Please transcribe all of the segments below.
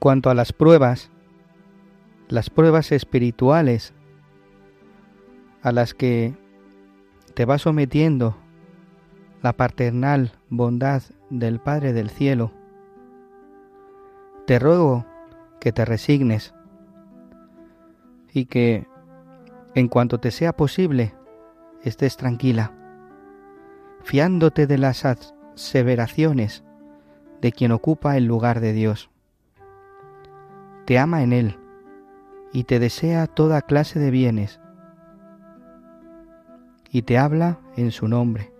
cuanto a las pruebas, las pruebas espirituales a las que te va sometiendo la paternal bondad del Padre del Cielo, te ruego que te resignes y que en cuanto te sea posible estés tranquila, fiándote de las aseveraciones de quien ocupa el lugar de Dios te ama en Él y te desea toda clase de bienes y te habla en su nombre.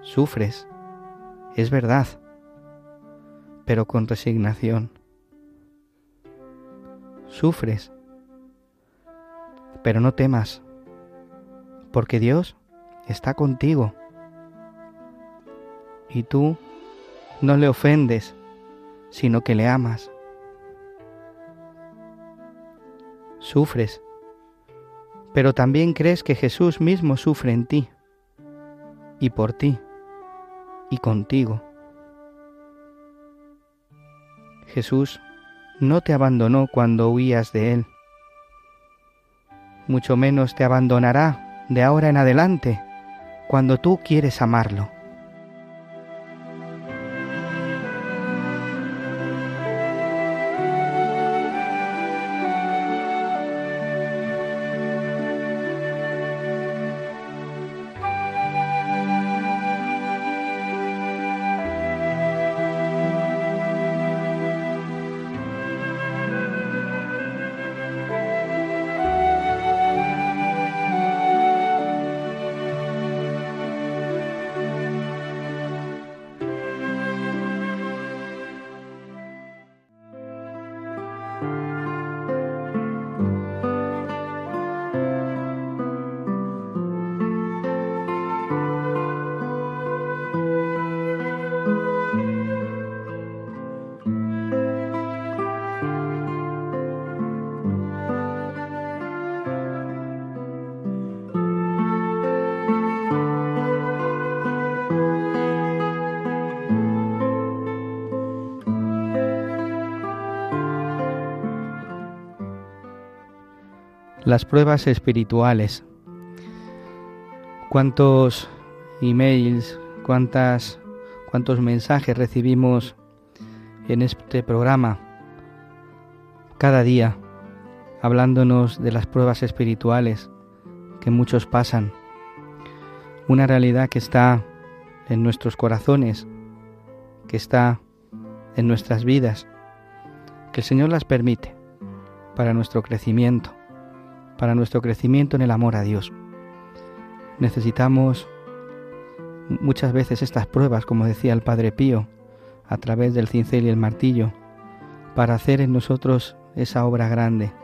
Sufres, es verdad, pero con resignación. Sufres, pero no temas, porque Dios está contigo y tú no le ofendes sino que le amas. Sufres, pero también crees que Jesús mismo sufre en ti, y por ti, y contigo. Jesús no te abandonó cuando huías de Él, mucho menos te abandonará de ahora en adelante cuando tú quieres amarlo. Las pruebas espirituales. ¿Cuántos emails, cuántas, cuántos mensajes recibimos en este programa cada día hablándonos de las pruebas espirituales que muchos pasan? Una realidad que está en nuestros corazones, que está en nuestras vidas, que el Señor las permite para nuestro crecimiento para nuestro crecimiento en el amor a Dios. Necesitamos muchas veces estas pruebas, como decía el Padre Pío, a través del cincel y el martillo, para hacer en nosotros esa obra grande,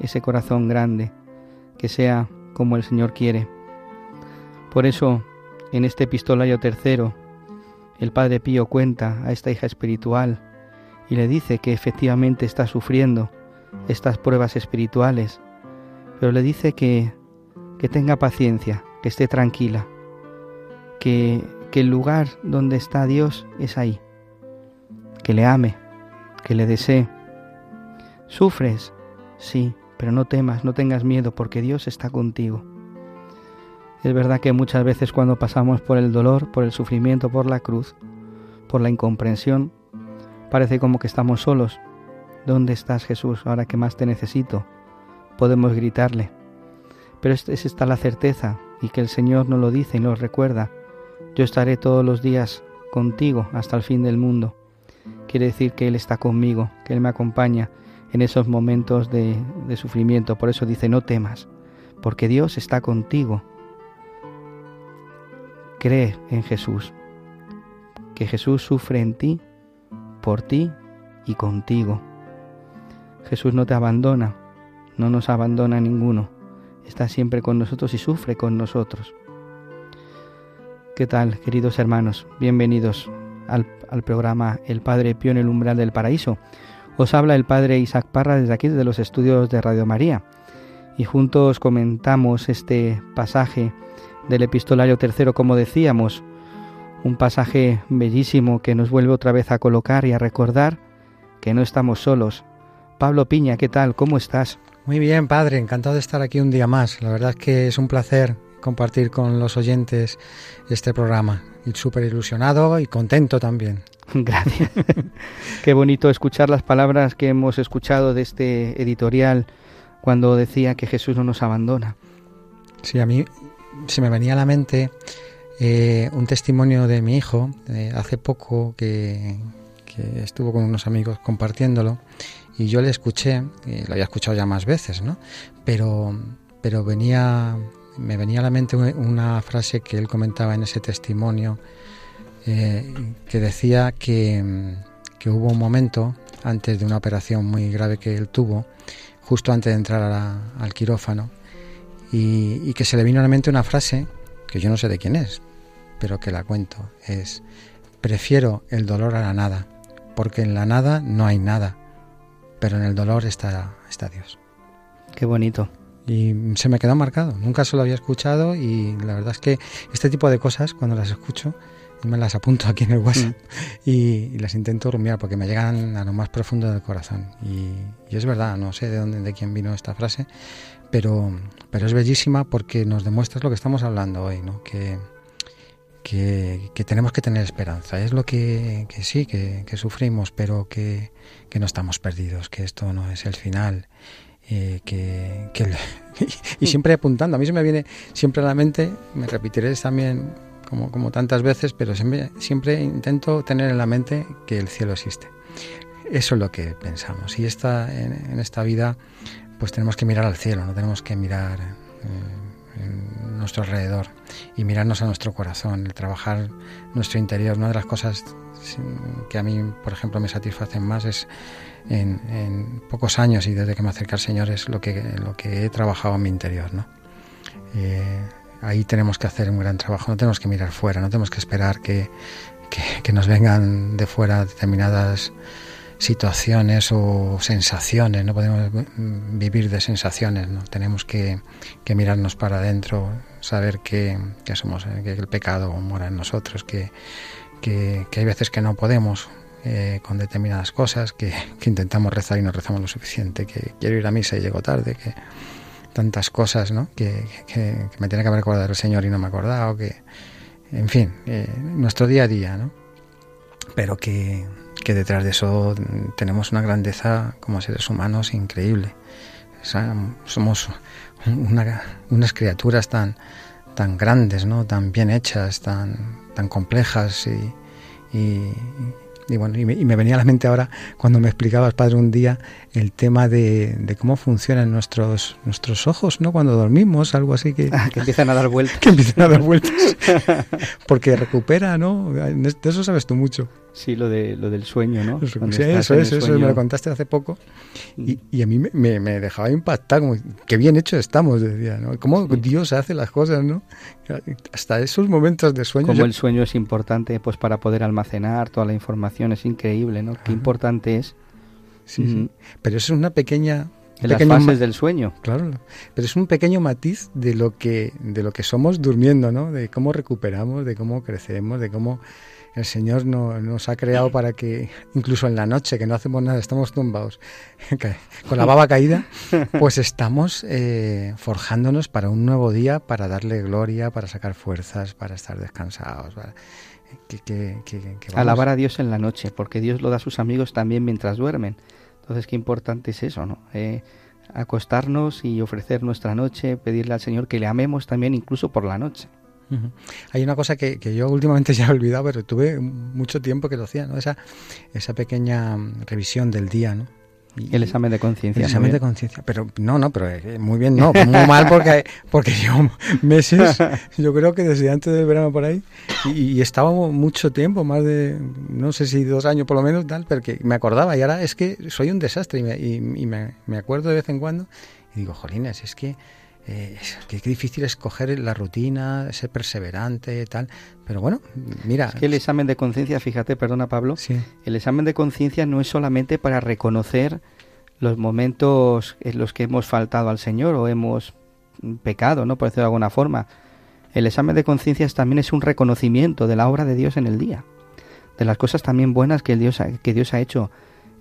ese corazón grande, que sea como el Señor quiere. Por eso, en este epistolario tercero, el Padre Pío cuenta a esta hija espiritual y le dice que efectivamente está sufriendo estas pruebas espirituales pero le dice que, que tenga paciencia, que esté tranquila, que, que el lugar donde está Dios es ahí, que le ame, que le desee. ¿Sufres? Sí, pero no temas, no tengas miedo, porque Dios está contigo. Es verdad que muchas veces cuando pasamos por el dolor, por el sufrimiento, por la cruz, por la incomprensión, parece como que estamos solos. ¿Dónde estás Jesús ahora que más te necesito? Podemos gritarle. Pero es esta la certeza y que el Señor nos lo dice y nos recuerda. Yo estaré todos los días contigo hasta el fin del mundo. Quiere decir que Él está conmigo, que Él me acompaña en esos momentos de, de sufrimiento. Por eso dice, no temas, porque Dios está contigo. Cree en Jesús, que Jesús sufre en ti, por ti y contigo. Jesús no te abandona, no nos abandona ninguno, está siempre con nosotros y sufre con nosotros. ¿Qué tal, queridos hermanos? Bienvenidos al, programa El Padre Pío en el umbral del paraíso. Os habla el Padre Isaac Parra desde aquí, desde los estudios de Radio María. Y juntos comentamos este pasaje del epistolario tercero, como decíamos, un pasaje bellísimo que nos vuelve otra vez a colocar y a recordar que no estamos solos. Pablo Piña, ¿qué tal? ¿Cómo estás? Muy bien, padre, encantado de estar aquí un día más. La verdad es que es un placer compartir con los oyentes este programa. Y súper ilusionado y contento también. Gracias. Qué bonito escuchar las palabras que hemos escuchado de este editorial cuando decía que Jesús no nos abandona. Sí, a mí se me venía a la mente eh, un testimonio de mi hijo hace poco que, que, estuvo con unos amigos compartiéndolo y yo le escuché, y lo había escuchado ya más veces, ¿no? Pero, pero venía me venía a la mente una frase que él comentaba en ese testimonio, eh, que decía que, hubo un momento antes de una operación muy grave que él tuvo, justo antes de entrar al quirófano, y, que se le vino a la mente una frase que yo no sé de quién es, pero que la cuento, es, prefiero el dolor a la nada, porque en la nada no hay nada, pero en el dolor está, está Dios. Qué bonito. Y se me quedó marcado, nunca se lo había escuchado y la verdad es que este tipo de cosas, cuando las escucho, me las apunto aquí en el WhatsApp mm. y, las intento rumiar porque me llegan a lo más profundo del corazón. Y, es verdad, no sé de dónde, de quién vino esta frase, pero, pero es bellísima porque nos demuestra lo que estamos hablando hoy, ¿no? que, que, tenemos que tener esperanza. Es lo que, que sí, que, que, sufrimos, pero que, que no estamos perdidos, que esto no es el final eh, que, y siempre apuntando. A mí se me viene siempre a la mente, me repetiré también como, como tantas veces, pero siempre, siempre intento tener en la mente que el cielo existe. Eso es lo que pensamos. Y esta, en, esta vida, pues tenemos que mirar al cielo, no tenemos que mirar eh, nuestro alrededor y mirarnos a nuestro corazón, el trabajar nuestro interior. Una de las cosas que a mí, por ejemplo, me satisfacen más es en, pocos años y desde que me acerqué al Señor es lo que, lo que he trabajado en mi interior. ¿no? Eh, ahí tenemos que hacer un gran trabajo, no tenemos que mirar fuera, no tenemos que esperar que, que, nos vengan de fuera determinadas situaciones o sensaciones, no podemos vivir de sensaciones, ¿no? tenemos que, que mirarnos para adentro, saber que, que, somos, que el pecado mora en nosotros, que, que, hay veces que no podemos, eh, con determinadas cosas, que, intentamos rezar y no rezamos lo suficiente, que quiero ir a misa y llego tarde, que tantas cosas ¿no? que, me tiene que haber acordado el Señor y no me he acordado, que, en fin, eh, nuestro día a día, ¿no? pero que, detrás de eso tenemos una grandeza como seres humanos increíble. somos unas criaturas tan, tan grandes, ¿no? tan bien hechas, tan, tan complejas y y bueno, y me, venía a la mente ahora cuando me explicabas, padre, un día el tema de, cómo funcionan nuestros, nuestros ojos, ¿no? Cuando dormimos, algo así que... Ah, que empiezan a dar vueltas. que empiezan a dar vueltas. Porque recupera, ¿no? De eso sabes tú mucho. Sí, lo, de, lo del sueño, ¿no? Sí, eso, eso, eso, me lo contaste hace poco. Y, mm. y a mí me, me, dejaba impactar, como, qué bien hecho estamos, decía, ¿no? Cómo Dios hace las cosas, ¿no? Hasta esos momentos de sueño. Como el sueño es importante, pues para poder almacenar toda la información, es increíble, ¿no? Qué importante es. Sí, sí. Mm. Pero eso es una pequeña en las fases del sueño. Claro, pero es un pequeño matiz de lo que de lo que somos durmiendo, ¿no? De cómo recuperamos, de cómo crecemos, de cómo el Señor no, nos ha creado para que, incluso en la noche, que no hacemos nada, estamos tumbados, con la baba caída, pues estamos eh, forjándonos para un nuevo día, para darle gloria, para sacar fuerzas, para estar descansados. que, Alabar a Dios en la noche, porque Dios lo da a sus amigos también mientras duermen. Entonces, qué importante es eso, ¿no? Eh, acostarnos y ofrecer nuestra noche, pedirle al Señor que le amemos también incluso por la noche. Hay una cosa que, que, yo últimamente ya he olvidado, pero tuve mucho tiempo que lo hacía, ¿no? Esa, esa pequeña revisión del día, ¿no? el examen de conciencia. El examen de conciencia. Pero no, no, pero eh, muy bien, no, muy mal porque, porque yo meses, yo creo que desde antes del verano por ahí, y, estaba mucho tiempo, más de, no sé si dos años por lo menos, tal, porque me acordaba y ahora es que soy un desastre y me, y, me, me acuerdo de vez en cuando y digo, jolines, es que eh, qué difícil es coger la rutina, ser perseverante, tal. Pero bueno, mira. Es que el examen de conciencia, fíjate, perdona Pablo, el examen de conciencia no es solamente para reconocer los momentos en los que hemos faltado al Señor o hemos pecado, ¿no? Por decirlo de alguna forma. El examen de conciencia también es un reconocimiento de la obra de Dios en el día, de las cosas también buenas que, Dios que Dios ha hecho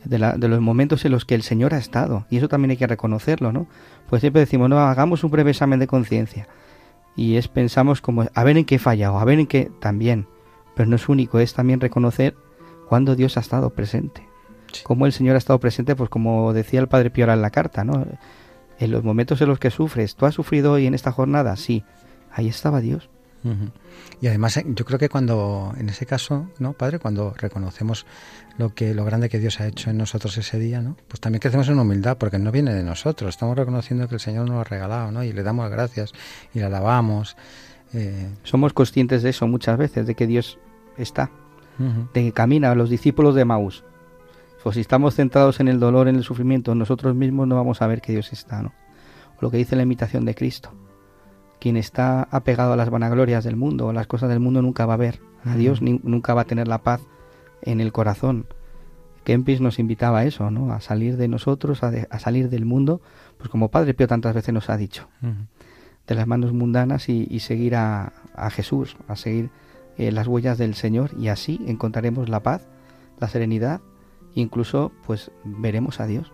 de, la, de, los momentos en los que el Señor ha estado. Y eso también hay que reconocerlo, ¿no? Pues siempre decimos, no, hagamos un breve examen de conciencia. Y es, pensamos como, a ver en qué he fallado, a ver en qué también. Pero no es único, es también reconocer cuando Dios ha estado presente. Cómo el Señor ha estado presente, pues como decía el Padre Piora en la carta, ¿no? En los momentos en los que sufres, ¿tú has sufrido hoy en esta jornada? Sí, ahí estaba Dios. Y además eh, yo creo que cuando, en ese caso, ¿no, Padre? Cuando reconocemos lo que lo grande que Dios ha hecho en nosotros ese día, ¿no? Pues también crecemos en humildad, porque no viene de nosotros. Estamos reconociendo que el Señor nos lo ha regalado, ¿no? Y le damos gracias y le alabamos. Eh. Somos conscientes de eso muchas veces, de que Dios está, de que camina a los discípulos de Maús. Pues si estamos centrados en el dolor, en el sufrimiento, nosotros mismos no vamos a ver que Dios está, ¿no? lo que dice la imitación de Cristo. Quien está apegado a las vanaglorias del mundo, a las cosas del mundo, nunca va a ver a Dios, ni, nunca va a tener la paz en el corazón. Kempis nos invitaba a eso, ¿no? A salir de nosotros, a, salir del mundo, pues como Padre Pío tantas veces nos ha dicho, de las manos mundanas y, seguir a, Jesús, a seguir eh, las huellas del Señor y así encontraremos la paz, la serenidad, incluso pues veremos a Dios.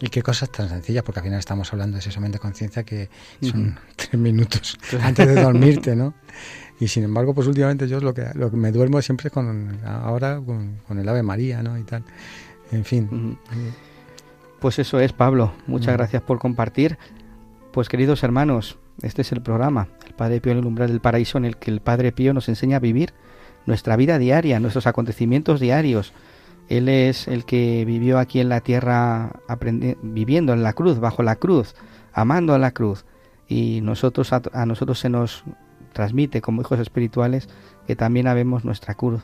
Y qué cosas tan sencillas, porque al final estamos hablando de de conciencia que son tres minutos antes de dormirte, ¿no? Y sin embargo, pues últimamente yo lo que, lo que me duermo siempre con, ahora con, el Ave María, ¿no? Y tal. En fin. Pues eso es, Pablo. Muchas gracias por compartir. Pues queridos hermanos, este es el programa, el Padre Pío en el umbral del paraíso, en el que el Padre Pío nos enseña a vivir nuestra vida diaria, nuestros acontecimientos diarios. Él es el que vivió aquí en la tierra viviendo en la cruz, bajo la cruz, amando a la cruz. Y nosotros a nosotros se nos transmite como hijos espirituales que también habemos nuestra cruz.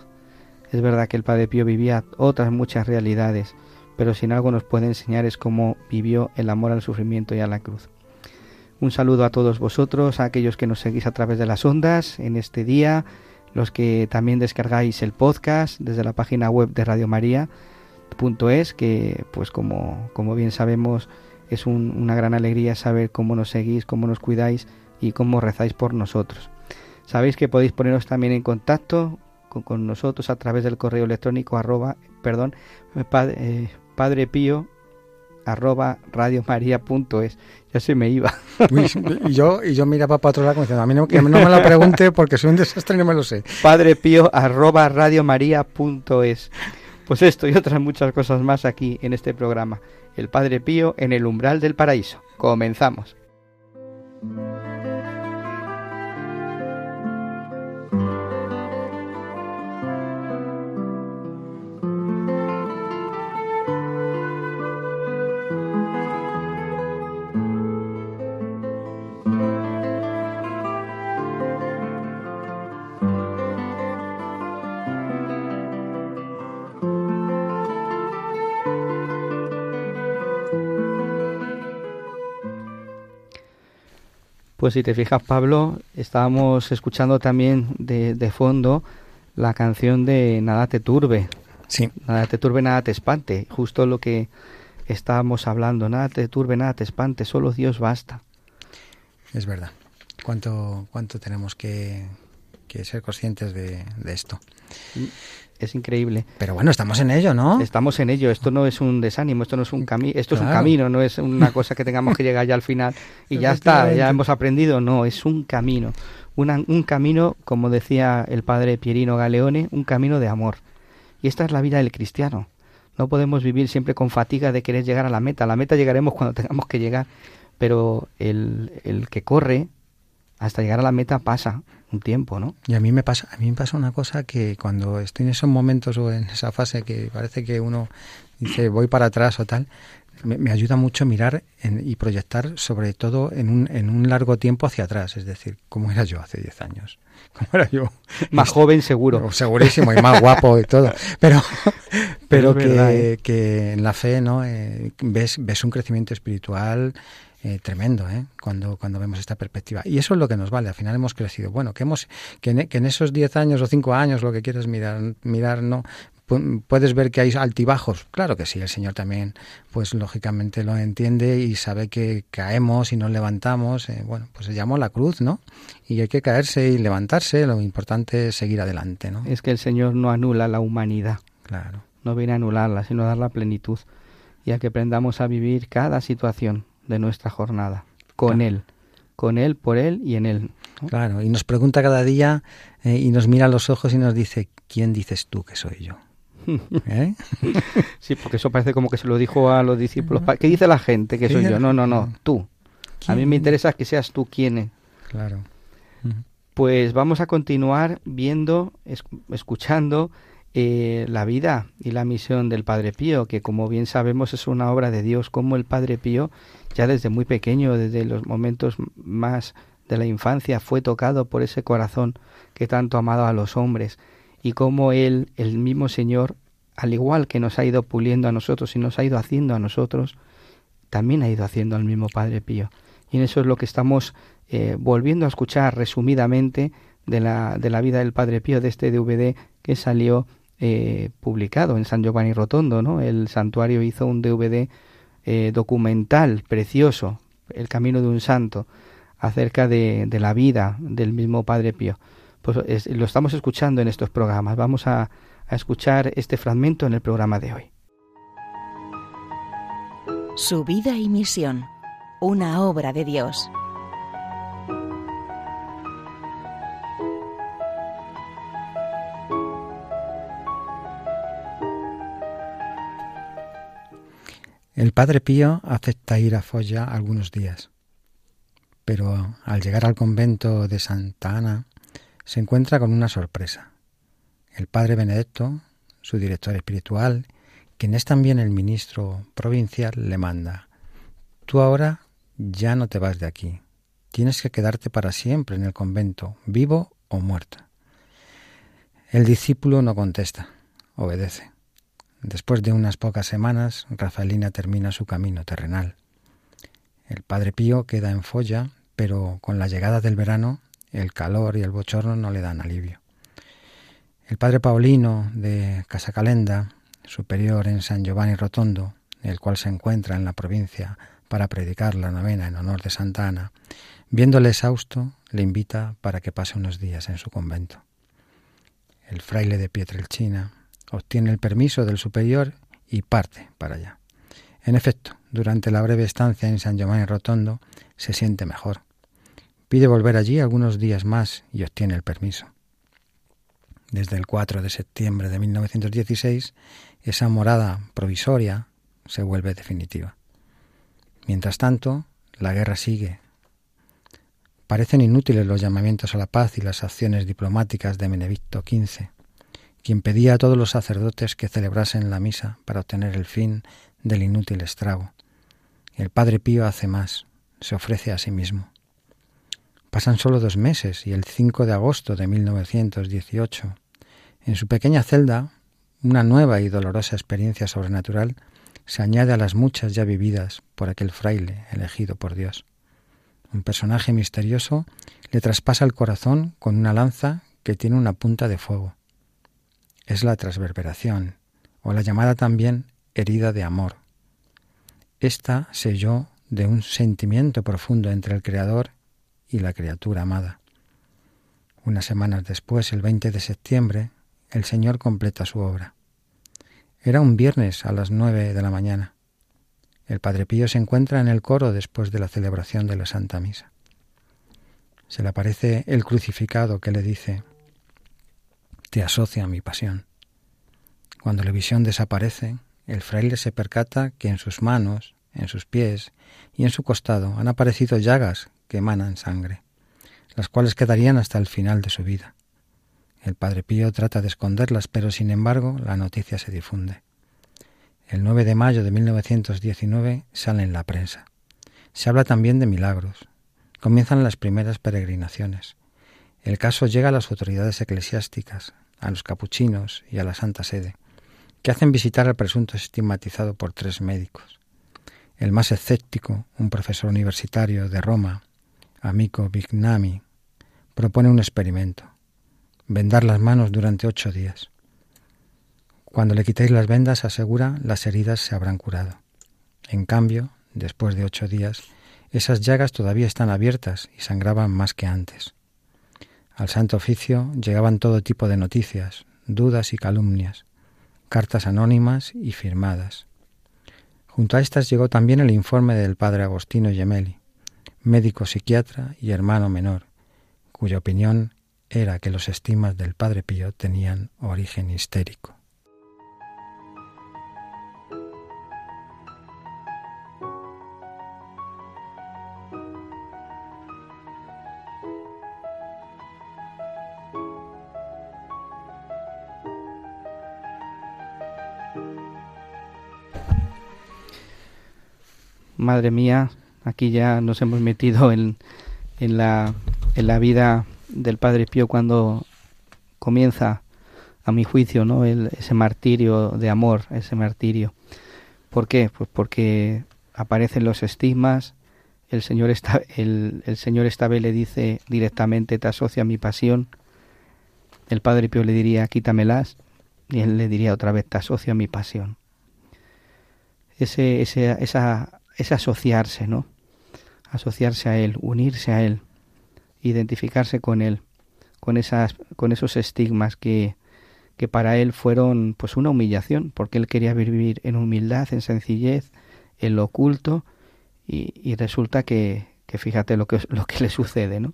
Es verdad que el Padre Pío vivía otras muchas realidades, pero si en algo nos puede enseñar es cómo vivió el amor al sufrimiento y a la cruz. Un saludo a todos vosotros, a aquellos que nos seguís a través de las ondas en este día, los que también descargáis el podcast desde la página web de Radio María es que pues como, como bien sabemos es una gran alegría saber cómo nos seguís, cómo nos cuidáis y cómo rezáis por nosotros. Sabéis que podéis poneros también en contacto con, nosotros a través del correo electrónico arroba, perdón, padre, eh, pío arroba radiomaria.es. Ya se me iba. y yo, y yo miraba para otro lado diciendo, a mí no, que no me lo pregunte porque soy un desastre y no me lo sé. Padre pío arroba radiomaria.es. Pues esto y otras muchas cosas más aquí en este programa. El Padre Pío en el umbral del paraíso. Comenzamos. Pues si te fijas, Pablo, estábamos escuchando también de, de fondo la canción de Nada te turbe. Sí. Nada te turbe, nada te espante. Justo lo que estábamos hablando. Nada te turbe, nada te espante. Solo Dios basta. Es verdad. ¿Cuánto, cuánto tenemos que, que ser conscientes de, de esto? Es increíble. Pero bueno, estamos en ello, ¿no? Estamos en ello. Esto no es un desánimo, esto no es un camino, esto es un camino, no es una cosa que tengamos que llegar ya al final y ya está, ya hemos aprendido. No, es un camino. un camino, como decía el padre Pierino Galeone, un camino de amor. Y esta es la vida del cristiano. No podemos vivir siempre con fatiga de querer llegar a la meta. A la meta llegaremos cuando tengamos que llegar, pero el, el que corre hasta llegar a la meta pasa un tiempo, ¿no? Y a mí me pasa, a mí me pasa una cosa que cuando estoy en esos momentos o en esa fase que parece que uno dice voy para atrás o tal, me, ayuda mucho mirar y proyectar sobre todo en un, en un largo tiempo hacia atrás, es decir, cómo era yo hace 10 años, cómo era yo. Más joven seguro. Segurísimo y más guapo y todo, pero, pero, que, ¿eh? que, en la fe no eh, ves, ves un crecimiento espiritual eh, tremendo ¿eh? cuando, cuando vemos esta perspectiva. Y eso es lo que nos vale. Al final hemos crecido. Bueno, que, hemos, que, en, que en esos 10 años o 5 años, lo que quieras mirar, mirar no puedes ver que hay altibajos. Claro que sí, el Señor también, pues lógicamente lo entiende y sabe que caemos y nos levantamos. Eh, bueno, pues se llamó la cruz, ¿no? Y hay que caerse y levantarse. Lo importante es seguir adelante, ¿no? Es que el Señor no anula la humanidad. Claro. No viene a anularla, sino a dar la plenitud. Y a que aprendamos a vivir cada situación de nuestra jornada, con Él, con Él, por Él y en Él. Claro, y nos pregunta cada día eh, y nos mira a los ojos y nos dice, ¿quién dices tú que soy yo? ¿Eh? Sí, porque eso parece como que se lo dijo a los discípulos. ¿Qué dice la gente que soy yo? No, no, no, tú. A mí me interesa que seas tú quien. Claro. Pues vamos a continuar viendo, escuchando eh, la vida y la misión del Padre Pío, que como bien sabemos es una obra de Dios, como el Padre Pío ya desde muy pequeño, desde los momentos más de la infancia, fue tocado por ese corazón que tanto amado a los hombres, y como él, el mismo Señor, al igual que nos ha ido puliendo a nosotros y nos ha ido haciendo a nosotros, también ha ido haciendo al mismo Padre Pío. Y en eso es lo que estamos eh, volviendo a escuchar resumidamente de la, de la vida del Padre Pío, de este DVD que salió eh, publicado en San Giovanni Rotondo, ¿no? El santuario hizo un DVD eh, documental precioso, El Camino de un Santo, acerca de, de la vida del mismo Padre Pío. Pues lo estamos escuchando en estos programas. Vamos a, a escuchar este fragmento en el programa de hoy. Su vida y misión, una obra de Dios. El padre Pío acepta ir a Folla algunos días, pero al llegar al convento de Santa Ana se encuentra con una sorpresa. El padre Benedetto, su director espiritual, quien es también el ministro provincial, le manda, tú ahora ya no te vas de aquí, tienes que quedarte para siempre en el convento, vivo o muerto. El discípulo no contesta, obedece. Después de unas pocas semanas, Rafaelina termina su camino terrenal. El padre Pío queda en folla, pero con la llegada del verano, el calor y el bochorno no le dan alivio. El padre Paulino de Casacalenda, superior en San Giovanni Rotondo, el cual se encuentra en la provincia para predicar la novena en honor de Santa Ana, viéndole exhausto, le invita para que pase unos días en su convento. El fraile de Pietrelcina, obtiene el permiso del superior y parte para allá. En efecto, durante la breve estancia en San Giovanni Rotondo se siente mejor. Pide volver allí algunos días más y obtiene el permiso. Desde el 4 de septiembre de 1916, esa morada provisoria se vuelve definitiva. Mientras tanto, la guerra sigue. Parecen inútiles los llamamientos a la paz y las acciones diplomáticas de Benedicto XV quien pedía a todos los sacerdotes que celebrasen la misa para obtener el fin del inútil estrago. El Padre Pío hace más, se ofrece a sí mismo. Pasan solo dos meses y el 5 de agosto de 1918, en su pequeña celda, una nueva y dolorosa experiencia sobrenatural se añade a las muchas ya vividas por aquel fraile elegido por Dios. Un personaje misterioso le traspasa el corazón con una lanza que tiene una punta de fuego es la transverberación, o la llamada también herida de amor. Esta selló de un sentimiento profundo entre el Creador y la criatura amada. Unas semanas después, el 20 de septiembre, el Señor completa su obra. Era un viernes a las nueve de la mañana. El Padre Pío se encuentra en el coro después de la celebración de la Santa Misa. Se le aparece el crucificado que le dice, Te asocia a mi pasión. Cuando la visión desaparece, el fraile se percata que en sus manos, en sus pies y en su costado han aparecido llagas que emanan sangre, las cuales quedarían hasta el final de su vida. El Padre Pío trata de esconderlas, pero sin embargo la noticia se difunde. El 9 de mayo de 1919 sale en la prensa. Se habla también de milagros. Comienzan las primeras peregrinaciones. El caso llega a las autoridades eclesiásticas, a los capuchinos y a la Santa Sede, que hacen visitar al presunto estigmatizado por tres médicos. El más escéptico, un profesor universitario de Roma, Amico Vignami, propone un experimento, vendar las manos durante ocho días. Cuando le quitéis las vendas, asegura, las heridas se habrán curado. En cambio, después de ocho días, esas llagas todavía están abiertas y sangraban más que antes. Al Santo Oficio llegaban todo tipo de noticias, dudas y calumnias, cartas anónimas y firmadas. Junto a estas llegó también el informe del padre Agostino Gemelli, médico psiquiatra y hermano menor, cuya opinión era que los estigmas del padre Pío tenían origen histérico. Madre mía, aquí ya nos hemos metido en, en, la, en la vida del Padre Pío cuando comienza, a mi juicio, ¿no? ese martirio de amor, ese martirio. ¿Por qué? Pues porque aparecen los estigmas, el Señor, está, el, el Señor le dice directamente, te asocia a mi pasión, el Padre Pío le diría, quítamelas, y él le diría otra vez, te asocio a mi pasión. Ese, ese, esa es asociarse, ¿no? Asociarse a Él, unirse a Él, identificarse con Él, con, esas, con esos estigmas que, que para Él fueron pues una humillación, porque Él quería vivir en humildad, en sencillez, en lo oculto, y, resulta que, que, fíjate lo que, lo que le sucede, ¿no?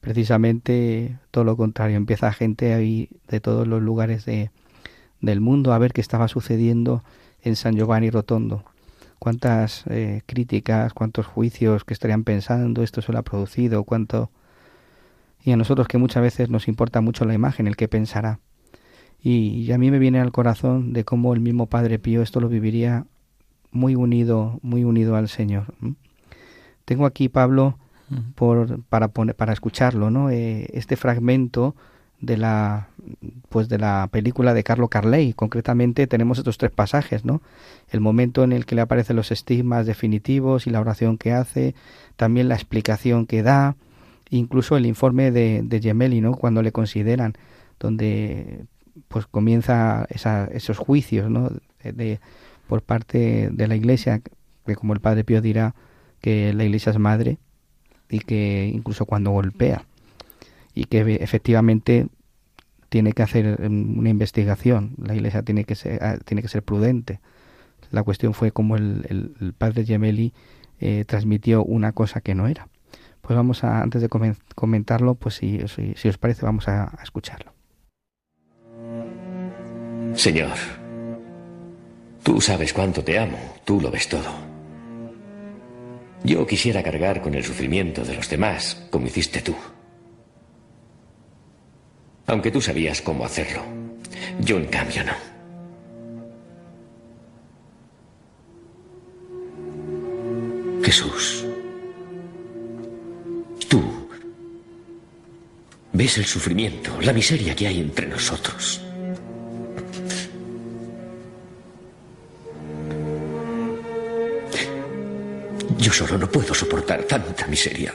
Precisamente todo lo contrario, empieza gente ahí de todos los lugares de, del mundo a ver qué estaba sucediendo en San Giovanni Rotondo cuántas eh, críticas, cuántos juicios que estarían pensando, esto se lo ha producido, cuánto... Y a nosotros que muchas veces nos importa mucho la imagen, el que pensará. Y, a mí me viene al corazón de cómo el mismo Padre Pío esto lo viviría muy unido, muy unido al Señor. Tengo aquí, Pablo, por, para, poner, para escucharlo, ¿no? Eh, este fragmento de la pues de la película de Carlo Carley. Concretamente tenemos estos tres pasajes, ¿no? El momento en el que le aparecen los estigmas definitivos y la oración que hace, también la explicación que da, incluso el informe de, de Gemelli, ¿no? Cuando le consideran, donde pues comienza esos juicios, ¿no? De, por parte de la Iglesia, que como el Padre Pío dirá que la Iglesia es madre y que incluso cuando golpea y que efectivamente tiene que hacer em, una investigación, la Iglesia tiene que ser, ah, tiene que ser prudente. La cuestión fue como el, padre Gemelli eh, transmitió una cosa que no era. Pues vamos a, antes de comentarlo, pues si, os parece, vamos a escucharlo. Señor, tú sabes cuánto te amo, tú lo ves todo. Yo quisiera cargar con el sufrimiento de los demás, como hiciste tú. Aunque tú sabías cómo hacerlo. Yo en cambio no. Jesús, tú ves el sufrimiento, la miseria que hay entre nosotros. Yo solo no puedo soportar tanta miseria.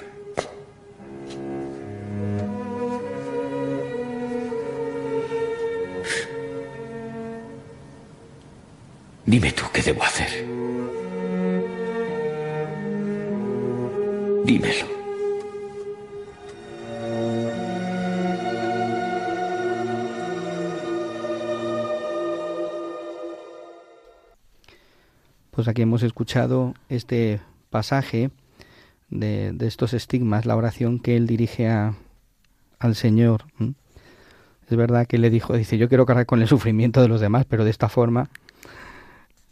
Dime tú qué debo hacer. Dímelo. Pues aquí hemos escuchado este pasaje de, de estos estigmas, la oración que él dirige a, al Señor. Es verdad que le dijo, dice, yo quiero cargar con el sufrimiento de los demás, pero de esta forma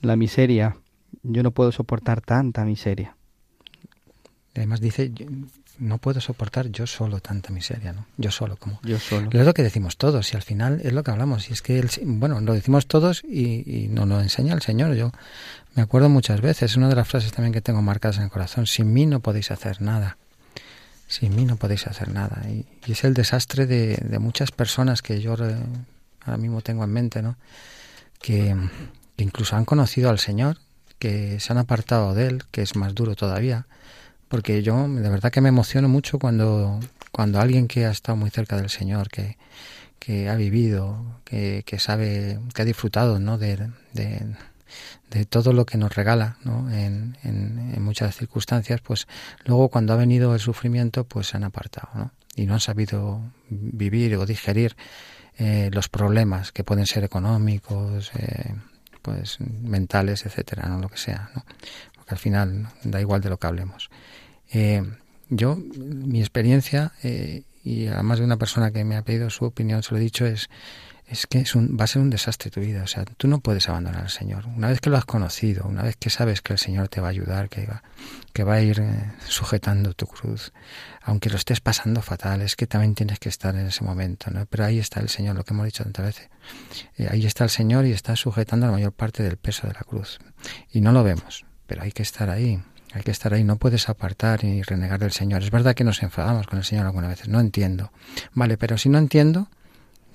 la miseria, yo no puedo soportar tanta miseria. Además dice, no puedo soportar yo solo tanta miseria, ¿no? Yo solo, como. Yo solo. Es lo que decimos todos y al final es lo que hablamos. Y es que, bueno, lo decimos todos y, y nos lo enseña el Señor. Yo me acuerdo muchas veces, una de las frases también que tengo marcadas en el corazón, sin mí no podéis hacer nada. Sin mí no podéis hacer nada. Y, es el desastre de, de, muchas personas que yo ahora mismo tengo en mente, ¿no? Que, que incluso han conocido al Señor, que se han apartado de Él, que es más duro todavía porque yo de verdad que me emociono mucho cuando, cuando alguien que ha estado muy cerca del Señor, que, que ha vivido, que, que, sabe, que ha disfrutado ¿no? de, de, de todo lo que nos regala ¿no? en, en, en, muchas circunstancias, pues luego cuando ha venido el sufrimiento, pues se han apartado ¿no? y no han sabido vivir o digerir eh, los problemas que pueden ser económicos, eh, pues mentales, etcétera, no lo que sea, ¿no? porque al final da igual de lo que hablemos. Eh, yo, mi experiencia, eh, y además de una persona que me ha pedido su opinión, se lo he dicho, es, es que es un, va a ser un desastre tu vida. O sea, tú no puedes abandonar al Señor. Una vez que lo has conocido, una vez que sabes que el Señor te va a ayudar, que va, a ir eh, sujetando tu cruz, aunque lo estés pasando fatal, es que también tienes que estar en ese momento, ¿no? Pero ahí está el Señor, lo que hemos dicho tantas veces. Eh, ahí está el Señor y está sujetando la mayor parte del peso de la cruz. Y no lo vemos, pero hay que estar ahí. Hay que estar ahí, no puedes apartar y renegar del Señor. Es verdad que nos enfadamos con el Señor algunas veces, no entiendo. Vale, pero si no entiendo,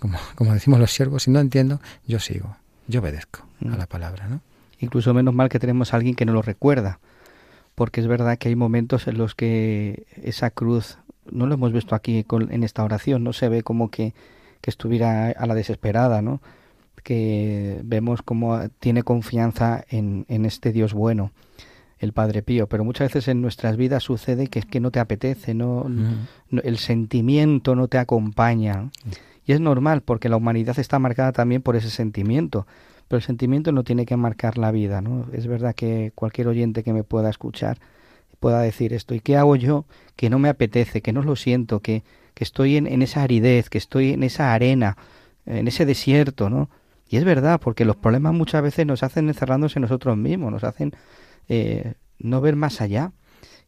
como, como decimos los siervos, si no entiendo, yo sigo, yo obedezco a la palabra, ¿no? Incluso menos mal que tenemos a alguien que nos lo recuerda, porque es verdad que hay momentos en los que esa cruz, no lo hemos visto aquí con, en esta oración, no se ve como que, que estuviera a la desesperada, ¿no? Que vemos como tiene confianza en, en este Dios bueno el Padre Pío, pero muchas veces en nuestras vidas sucede que es que no te apetece, no, Mm. no el sentimiento no te acompaña. Y es normal porque la humanidad está marcada también por ese sentimiento, pero el sentimiento no tiene que marcar la vida, ¿no? Es verdad que cualquier oyente que me pueda escuchar pueda decir esto, ¿y qué hago yo que no me apetece, que no lo siento, que, que estoy en, en esa aridez, que estoy en esa arena, en ese desierto, ¿no? Y es verdad, porque los problemas muchas veces nos hacen encerrarnos en nosotros mismos, nos hacen eh, no ver más allá.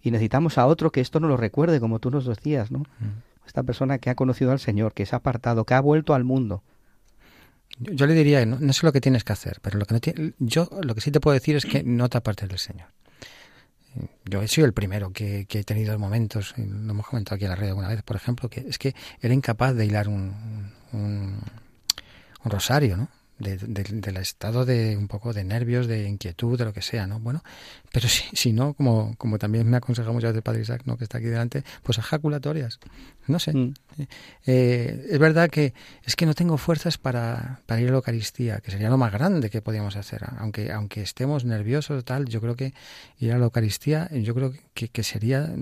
Y necesitamos a otro que esto nos lo recuerde, como tú nos decías, ¿no? Mm. Esta persona que ha conocido al Señor, que se ha apartado, que ha vuelto al mundo. Yo, le diría, no, no, sé lo que tienes que hacer, pero lo que no yo lo que sí te puedo decir es que no te apartes del Señor. Yo he sido el primero que, que he tenido momentos, lo hemos comentado aquí en la red alguna vez, por ejemplo, que es que era incapaz de hilar un, un, un rosario, ¿no? De, de, del estado de un poco de nervios, de inquietud, de lo que sea, ¿no? Bueno, pero si, si no, como, como también me ha aconsejado muchas veces el padre Isaac, ¿no? que está aquí delante, pues ejaculatorias. No sé. Mm. Eh, es verdad que es que no tengo fuerzas para, para ir a la Eucaristía, que sería lo más grande que podíamos hacer. Aunque, aunque estemos nerviosos, tal, yo creo que ir a la Eucaristía, yo creo que, que sería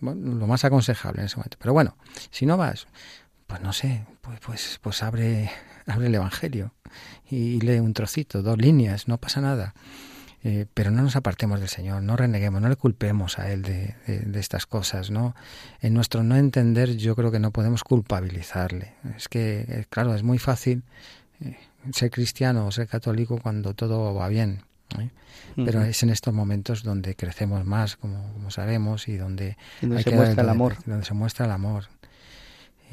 bueno, lo más aconsejable en ese momento. Pero bueno, si no vas, pues no sé, pues, pues, pues abre, abre el Evangelio y lee un trocito, dos líneas, no pasa nada. Eh, pero no nos apartemos del Señor, no reneguemos, no le culpemos a Él de, de, de, estas cosas, ¿no? En nuestro no entender yo creo que no podemos culpabilizarle. Es que, eh, claro, es muy fácil eh, ser cristiano o ser católico cuando todo va bien. ¿eh? Pero uh -huh. es en estos momentos donde crecemos más, como, como sabemos, y donde, donde se muestra el amor. Donde se muestra el amor.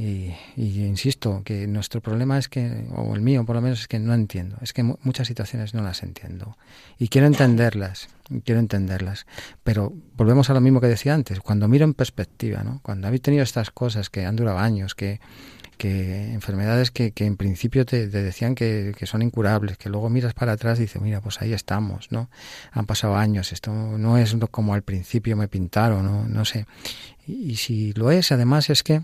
Y, y, insisto, que nuestro problema es que, o el mío por lo menos, es que no entiendo. Es que muchas situaciones no las entiendo. Y quiero entenderlas, quiero entenderlas. Pero volvemos a lo mismo que decía antes. Cuando miro en perspectiva, ¿no? Cuando habéis tenido estas cosas que han durado años, que, que enfermedades que, que en principio te, decían que, que, son incurables, que luego miras para atrás y dices, mira, pues ahí estamos, ¿no? Han pasado años, esto no es como al principio me pintaron, no, no sé. Y si lo es, además es que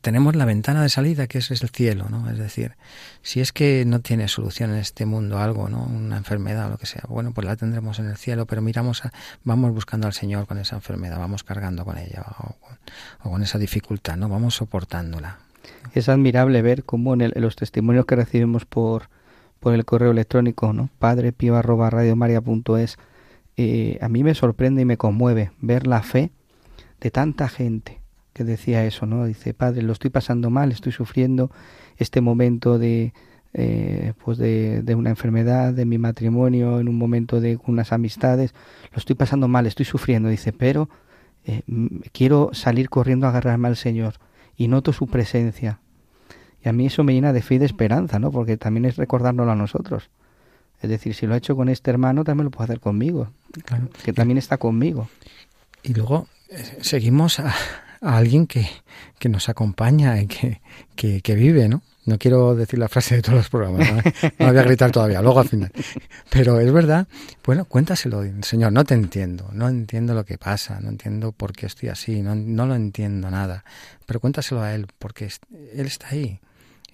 tenemos la ventana de salida que es, el cielo, ¿no? Es decir, si es que no tiene solución en este mundo algo, ¿no? Una enfermedad o lo que sea, bueno, pues la tendremos en el cielo, pero miramos, a, vamos buscando al Señor con esa enfermedad, vamos cargando con ella o con, esa dificultad, ¿no? Vamos soportándola. Es admirable ver cómo en, el, los testimonios que recibimos por por el correo electrónico, ¿no? padrepío arroba radiomaria.es, eh, a mí me sorprende y me conmueve ver la fe de tanta gente que decía eso, ¿no? Dice, padre, lo estoy pasando mal, estoy sufriendo este momento de, eh, pues de, de, una enfermedad, de mi matrimonio, en un momento de unas amistades, lo estoy pasando mal, estoy sufriendo, dice, pero eh, quiero salir corriendo a agarrarme al Señor y noto su presencia. Y a mí eso me llena de fe y de esperanza, ¿no? Porque también es recordárnoslo a nosotros. Es decir, si lo ha hecho con este hermano, también lo puede hacer conmigo, que también está conmigo. Y luego eh, seguimos a, a alguien que, que, nos acompaña y que, que, que, vive, ¿no? No quiero decir la frase de todos los programas, no, voy a gritar todavía, luego al final. Pero es verdad, bueno, cuéntaselo, Señor, no te entiendo, no entiendo lo que pasa, no entiendo por qué estoy así, no, no lo entiendo nada, pero cuéntaselo a Él, porque Él está ahí,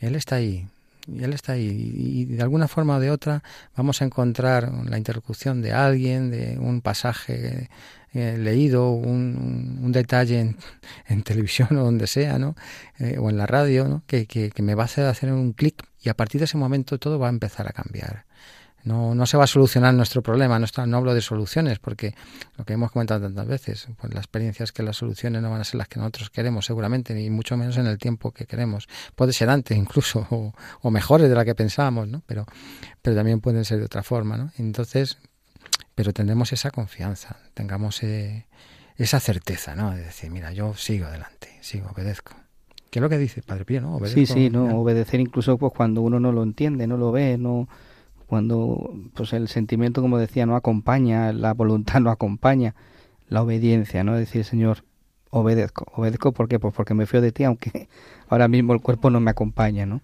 Él está ahí, Él está ahí. Y de alguna forma o de otra vamos a encontrar la interlocución de alguien, de un pasaje leído, un, un detalle en, en, televisión o donde sea, ¿no? Eh, o en la radio, ¿no? Que, que, me va a hacer hacer un clic y a partir de ese momento todo va a empezar a cambiar. No, no se va a solucionar nuestro problema, no, está, no hablo de soluciones, porque lo que hemos comentado tantas veces, pues la experiencia es que las soluciones no van a ser las que nosotros queremos, seguramente, ni mucho menos en el tiempo que queremos. Puede ser antes incluso, o, o mejores de la que pensábamos, ¿no? Pero, pero también pueden ser de otra forma, ¿no? Entonces, pero tendremos esa confianza, tengamos eh, esa certeza, ¿no? De decir, mira, yo sigo adelante, sigo, obedezco. ¿Qué es lo que dice Padre Pío, no? Obedezco, sí, sí, no, ya. obedecer incluso pues cuando uno no lo entiende, no lo ve, no cuando pues el sentimiento, como decía, no acompaña, la voluntad no acompaña la obediencia, ¿no? Decir, Señor, obedezco, obedezco ¿por qué? Pues porque me fío de ti, aunque ahora mismo el cuerpo no me acompaña, ¿no?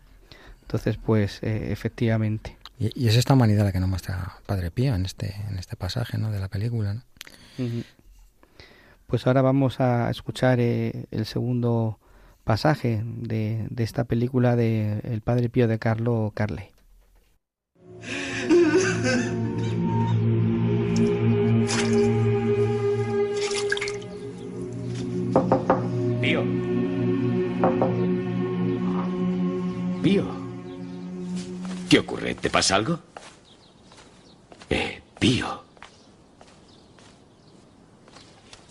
Entonces, pues eh, efectivamente. Y, y, es esta humanidad la que nos muestra Padre Pío en este, en este pasaje ¿no? de la película. ¿no? Uh -huh. Pues ahora vamos a escuchar eh, el segundo pasaje de, de, esta película de El Padre Pío de Carlo Carley. ¿Qué ocurre? ¿Te pasa algo? Eh, Pío.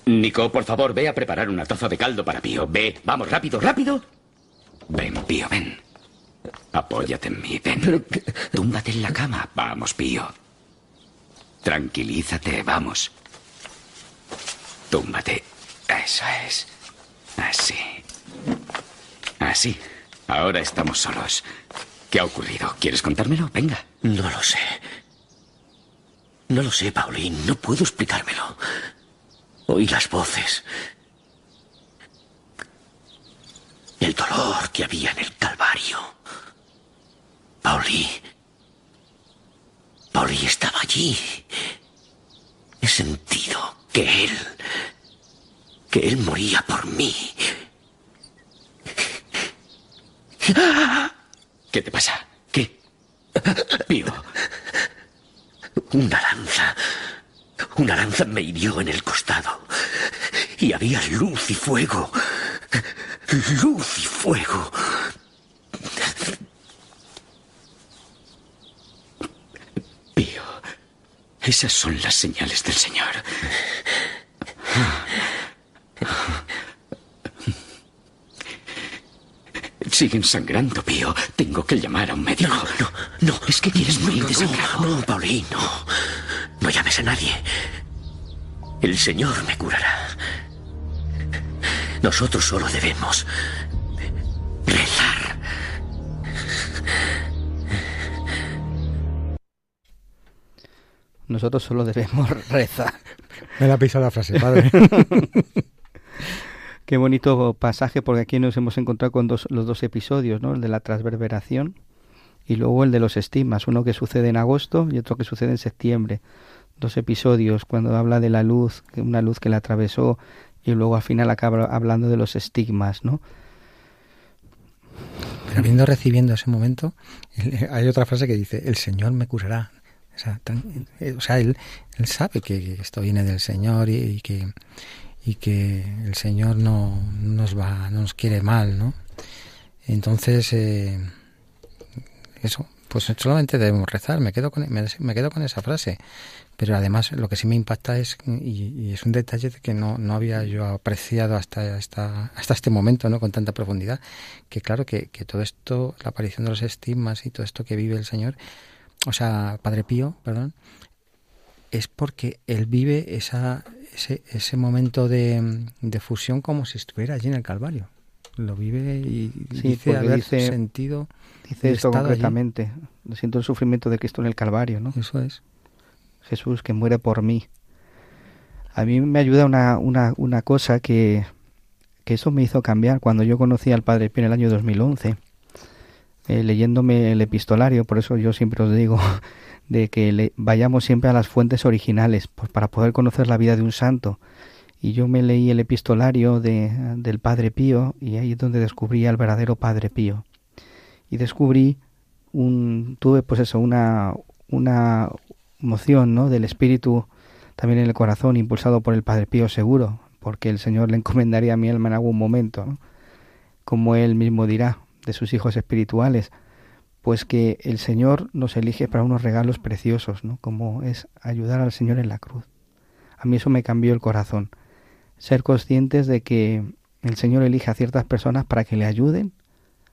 Nico, por favor, ve a preparar una taza de caldo para Pío. Ve, vamos, rápido, rápido. Ven, Pío, ven. Apóyate en mí, ven. ¿Pero? Túmbate en la cama. Vamos, Pío. Tranquilízate, vamos. Túmbate. Eso es. Así. Así. Ahora estamos solos. ¿Qué ha ocurrido? ¿Quieres contármelo? Venga. No lo sé. No lo sé, Paulín. No puedo explicármelo. Oí las voces. El dolor que había en el Calvario. Paulí. Paulí estaba allí. He sentido que él. que él moría por mí. ¿Qué te pasa? ¿Qué? Pío. Una lanza. Una lanza me hirió en el costado. Y había luz y fuego. Luz y fuego. Pío, esas son las señales del Señor. Siguen sangrando, Pío. Tengo que llamar a un médico. No, no, no. Es que quieres morir no, desangrado. No, no, Paulín, no. No llames a nadie. El Señor me curará. Nosotros solo debemos rezar. Nosotros solo debemos rezar. Me la pisa la frase, padre. Qué bonito pasaje, porque aquí nos hemos encontrado con dos, los dos episodios, ¿no? El de la transverberación y luego el de los estigmas, uno que sucede en agosto y otro que sucede en septiembre. Dos episodios cuando habla de la luz, una luz que la atravesó y luego al final acaba hablando de los estigmas, ¿no? Pero habiendo recibiendo ese momento, hay otra frase que dice, el Señor me curará. O sea, sea él, sabe que esto viene del Señor y que y que el Señor no nos va, no nos quiere mal, ¿no? Entonces, eh, eso, pues solamente debemos rezar. Me quedo con, me, quedo con esa frase. Pero además lo que sí me impacta es, y, es un detalle que no, no había yo apreciado hasta, hasta, hasta este momento, ¿no? Con tanta profundidad, que claro, que, que todo esto, la aparición de los estigmas y todo esto que vive el Señor, o sea, Padre Pío, perdón, es porque él vive esa, ese, ese momento de, de fusión como si estuviera allí en el Calvario. Lo vive y dice haber sentido dice esto concretamente. Siento el sufrimiento de Cristo en el Calvario no eso es. Jesús que muere por mí. A mí me ayuda una, una, una cosa que, que eso me hizo cambiar. Cuando yo conocí al Padre Pío en el año 2011 eh, leyéndome el epistolario por eso yo siempre os digo de que le, vayamos siempre a las fuentes originales pues para poder conocer la vida de un santo y yo me leí el epistolario de, del Padre Pío y ahí es donde descubrí al verdadero Padre Pío. Y descubrí un, tuve pues eso, una, una moción ¿no? del Espíritu también en el corazón, impulsado por el Padre Pío seguro, porque el Señor le encomendaría a mi alma en algún momento, como él mismo dirá, de sus hijos espirituales, pues que el Señor nos elige para unos regalos preciosos, ¿no? como es ayudar al Señor en la cruz. A mí eso me cambió el corazón ser conscientes de que el Señor elige a ciertas personas para que le ayuden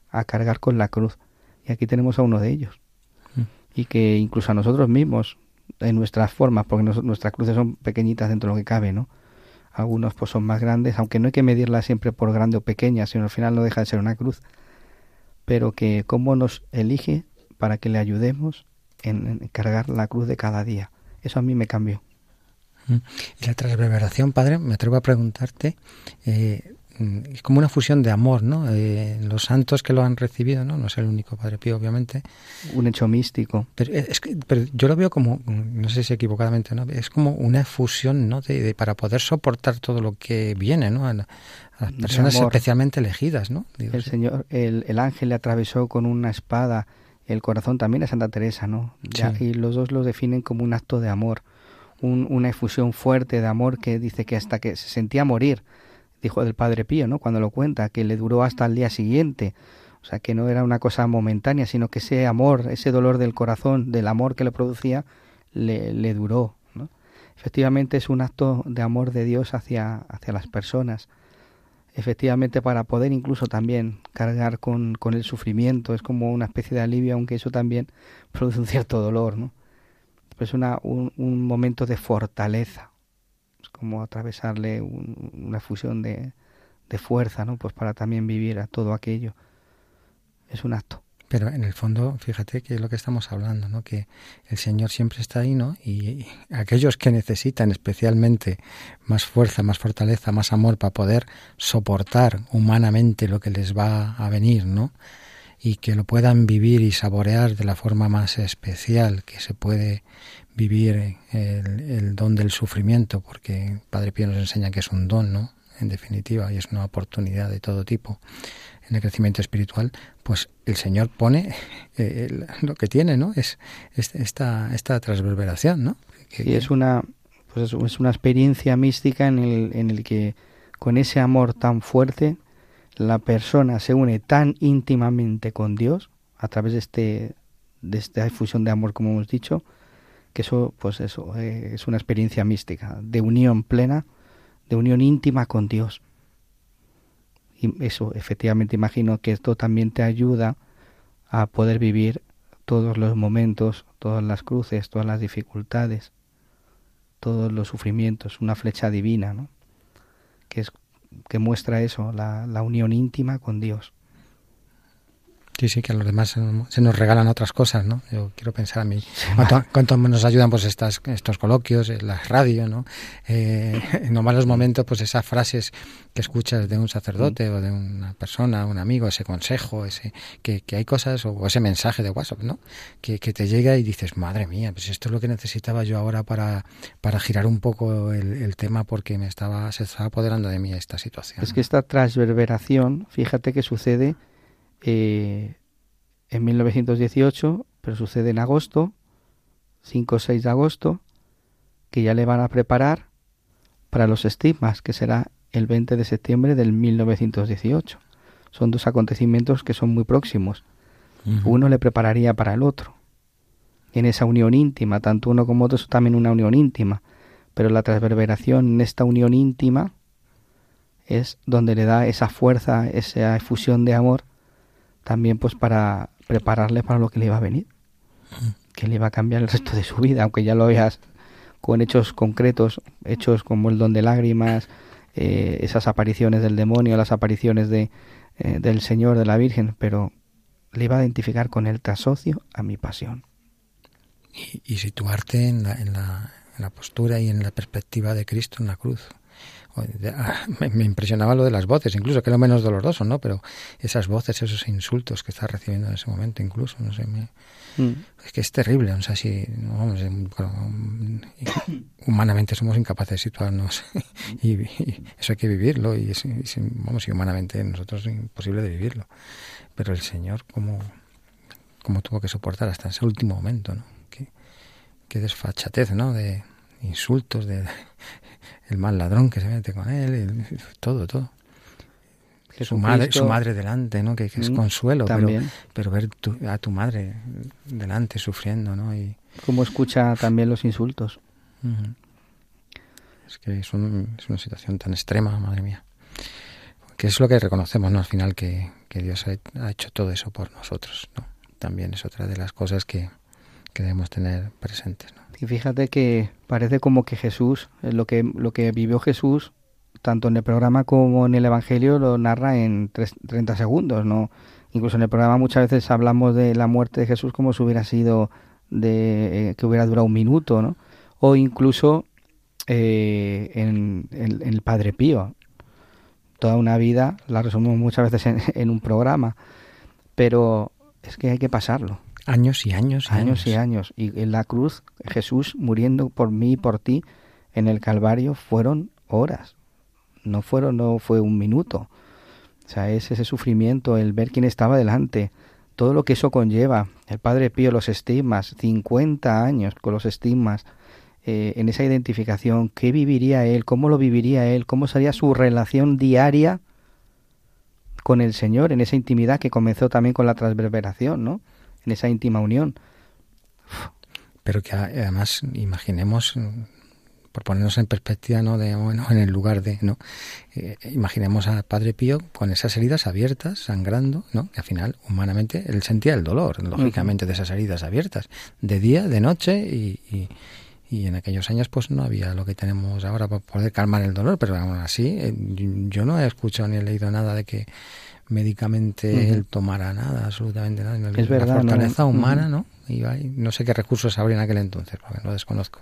a cargar con la cruz. Y aquí tenemos a uno de ellos. Mm. Y que incluso a nosotros mismos, en nuestras formas, porque nuestras cruces son pequeñitas dentro de lo que cabe, ¿no? Algunos pues son más grandes, aunque no hay que medirla siempre por grande o pequeña, sino al final no deja de ser una cruz. Pero que cómo nos elige para que le ayudemos en cargar la cruz de cada día. Eso a mí me cambió. Y la transverberación, padre, me atrevo a preguntarte, eh, es como una fusión de amor, ¿no? Eh, los santos que lo han recibido, ¿no? No es el único Padre Pío, obviamente. Un hecho místico. Pero, es que, pero yo lo veo como, no sé si equivocadamente, ¿no? Es como una fusión, ¿no? De, para poder soportar todo lo que viene, ¿no? A, las personas especialmente elegidas, ¿no? el Señor, el, el, ángel le atravesó con una espada el corazón también a Santa Teresa, ¿no? y los dos lo definen como un acto de amor una efusión fuerte de amor que dice que hasta que se sentía morir, dijo del Padre Pío, ¿no? Cuando lo cuenta, que le duró hasta el día siguiente. O sea, que no era una cosa momentánea, sino que ese amor, ese dolor del corazón, del amor que le producía, le, le duró. ¿no? Efectivamente es un acto de amor de Dios hacia, hacia las personas. Efectivamente para poder incluso también cargar con, con el sufrimiento, es como una especie de alivio, aunque eso también produce un cierto dolor, ¿no? pues una, un, momento de fortaleza. Como atravesarle una fusión de, de fuerza, ¿no? Pues para también vivir a todo aquello. Es un acto. Pero en el fondo, fíjate que es lo que estamos hablando, ¿no? Que el Señor siempre está ahí, ¿no? Y aquellos que necesitan especialmente más fuerza, más fortaleza, más amor para poder soportar humanamente lo que les va a venir, ¿no? y que lo puedan vivir y saborear de la forma más especial que se puede vivir el, don del sufrimiento, porque Padre Pío nos enseña que es un don, ¿no? En definitiva, y es una oportunidad de todo tipo en el crecimiento espiritual, pues el Señor pone eh, lo que tiene, ¿no? Es, esta, esta transverberación, ¿no? y es una, pues es una experiencia mística en el, en el que con ese amor tan fuerte la persona se une tan íntimamente con Dios a través de este de esta difusión de amor como hemos dicho que eso pues eso eh, es una experiencia mística de unión plena de unión íntima con Dios y eso efectivamente imagino que esto también te ayuda a poder vivir todos los momentos todas las cruces todas las dificultades todos los sufrimientos una flecha divina ¿no? que es que muestra eso, la, la unión íntima con Dios. Sí, sí, que a los demás se nos regalan otras cosas, ¿no? Yo quiero pensar a mí, cuánto, nos ayudan pues estas, estos coloquios, eh, la radio, ¿no? Eh, en los malos momentos, pues esas frases que escuchas de un sacerdote o de una persona, un amigo, ese consejo, ese que, que hay cosas, o ese mensaje de WhatsApp, ¿no? Que, que, te llega y dices, madre mía, pues esto es lo que necesitaba yo ahora para, para girar un poco el, tema porque me estaba, se estaba apoderando de mí esta situación. Es que esta transverberación, fíjate que sucede eh, en 1918, pero sucede en agosto, 5 o 6 de agosto, que ya le van a preparar para los estigmas, que será el 20 de septiembre del 1918. Son dos acontecimientos que son muy próximos. uno le prepararía para el otro. En esa unión íntima, tanto uno como otro es también una unión íntima, pero la transverberación en esta unión íntima es donde le da esa fuerza, esa efusión de amor, también pues para prepararle para lo que le iba a venir, que le iba a cambiar el resto de su vida, aunque ya lo veas con hechos concretos, hechos como el don de lágrimas, eh, esas apariciones del demonio, las apariciones de, eh, del Señor, de la Virgen, pero le iba a identificar con el trasocio a mi pasión. Y, situarte en, la, en la postura y en la perspectiva de Cristo en la cruz. Ah, me impresionaba lo de las voces, incluso que es lo menos doloroso, ¿no? Pero esas voces, esos insultos que está recibiendo en ese momento, incluso, no sé, me, mm. es que es terrible. O sea, si vamos, humanamente somos incapaces de situarnos y, eso hay que vivirlo y, vamos, y humanamente nosotros es imposible de vivirlo. Pero el Señor, ¿cómo, cómo tuvo que soportar hasta ese último momento, ¿no? Qué, qué desfachatez, ¿no? De insultos, de el mal ladrón que se mete con él, todo, todo. Su madre, su madre delante, ¿no? Que, es mm, consuelo, pero, pero, ver a tu madre delante sufriendo, ¿no? Y... Cómo escucha también los insultos. Es que es, es, una situación tan extrema, madre mía. Que es lo que reconocemos, ¿no? Al final que, que Dios ha, hecho todo eso por nosotros, ¿no? También es otra de las cosas que, que debemos tener presentes, ¿no? Y fíjate que parece como que Jesús, eh, lo que, lo que vivió Jesús, tanto en el programa como en el Evangelio, lo narra en 30 segundos, ¿no? Incluso en el programa muchas veces hablamos de la muerte de Jesús como si hubiera sido de eh, que hubiera durado un minuto, ¿no? O incluso eh, en, el Padre Pío. Toda una vida la resumimos muchas veces en un programa, pero es que hay que pasarlo. Años y años y años. y años. Y en la cruz, Jesús muriendo por mí y por ti en el Calvario fueron horas. No fueron, no fue un minuto. O sea, es ese sufrimiento, el ver quién estaba delante, todo lo que eso conlleva. El Padre Pío, los estigmas, 50 años con los estigmas, eh, en esa identificación, qué viviría él, cómo lo viviría él, cómo sería su relación diaria con el Señor, en esa intimidad que comenzó también con la transverberación, ¿no? En esa íntima unión. Pero que además imaginemos por ponernos en perspectiva, ¿no? De, bueno, en el lugar de, ¿no? Eh, imaginemos al Padre Pío con esas heridas abiertas, sangrando, ¿no? Que al final, humanamente, él sentía el dolor, lógicamente, de esas heridas abiertas, de día, de noche, y, y, en aquellos años, pues no había lo que tenemos ahora para poder calmar el dolor, pero aún así, eh, yo no he escuchado ni he leído nada de que médicamente él tomara nada, absolutamente nada. Es la fortaleza humana, ¿no? Y no sé qué recursos habría en aquel entonces, porque no desconozco.